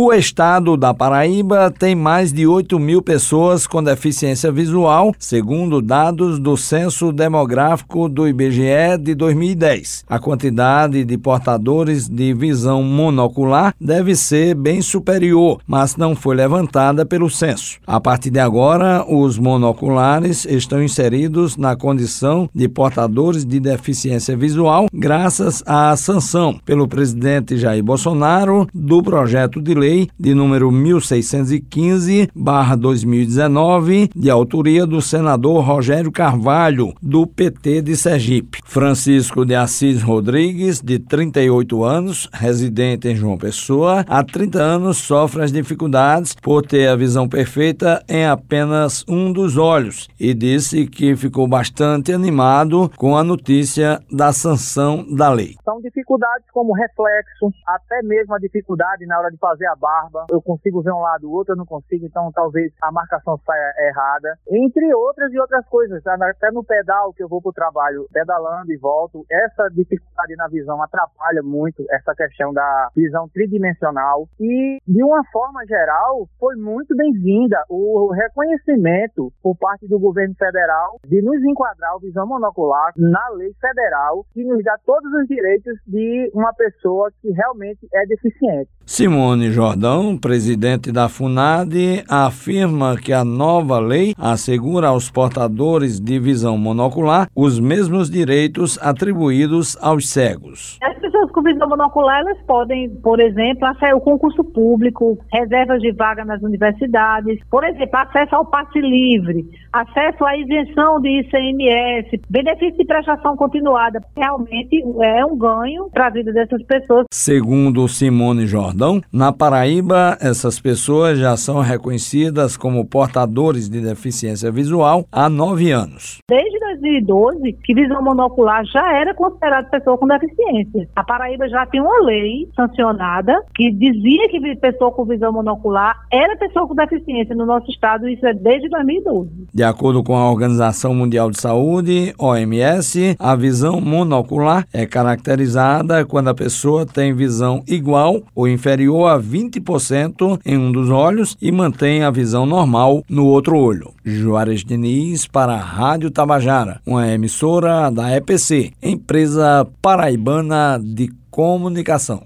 O estado da Paraíba tem mais de 8 mil pessoas com deficiência visual, segundo dados do Censo Demográfico do IBGE de 2010. A quantidade de portadores de visão monocular deve ser bem superior, mas não foi levantada pelo censo. A partir de agora, os monoculares estão inseridos na condição de portadores de deficiência visual, graças à sanção pelo presidente Jair Bolsonaro do projeto de lei lei de número 1615/2019, de autoria do senador Rogério Carvalho, do PT de Sergipe. Francisco de Assis Rodrigues, de 38 anos, residente em João Pessoa, há 30 anos sofre as dificuldades por ter a visão perfeita em apenas um dos olhos e disse que ficou bastante animado com a notícia da sanção da lei. São dificuldades como reflexo, até mesmo a dificuldade na hora de fazer a barba, eu consigo ver um lado, o outro eu não consigo, então talvez a marcação saia errada. Entre outras e outras coisas, até no pedal que eu vou pro trabalho, pedalando e volto, essa dificuldade na visão atrapalha muito essa questão da visão tridimensional e de uma forma geral foi muito bem-vinda o reconhecimento por parte do governo federal de nos enquadrar o visão monocular na lei federal que nos dá todos os direitos de uma pessoa que realmente é deficiente. Simone Jordão, presidente da FUNAD, afirma que a nova lei assegura aos portadores de visão monocular os mesmos direitos atribuídos aos cegos. Pessoas com visão monocular, elas podem, por exemplo, acesso ao concurso público, reservas de vaga nas universidades, por exemplo, acesso ao passe livre, acesso à isenção de ICMS, benefício de prestação continuada. Realmente é um ganho para a vida dessas pessoas. Segundo Simone Jordão, na Paraíba, essas pessoas já são reconhecidas como portadores de deficiência visual há nove anos. Desde 2012, que visão monocular já era considerada pessoa com deficiência. A Paraíba já tem uma lei sancionada que dizia que pessoa com visão monocular era pessoa com deficiência no nosso estado, isso é desde 2012. De acordo com a Organização Mundial de Saúde, OMS, a visão monocular é caracterizada quando a pessoa tem visão igual ou inferior a 20% em um dos olhos e mantém a visão normal no outro olho. Juarez Diniz para a Rádio Tabajara, uma emissora da EPC, empresa paraibana de comunicação.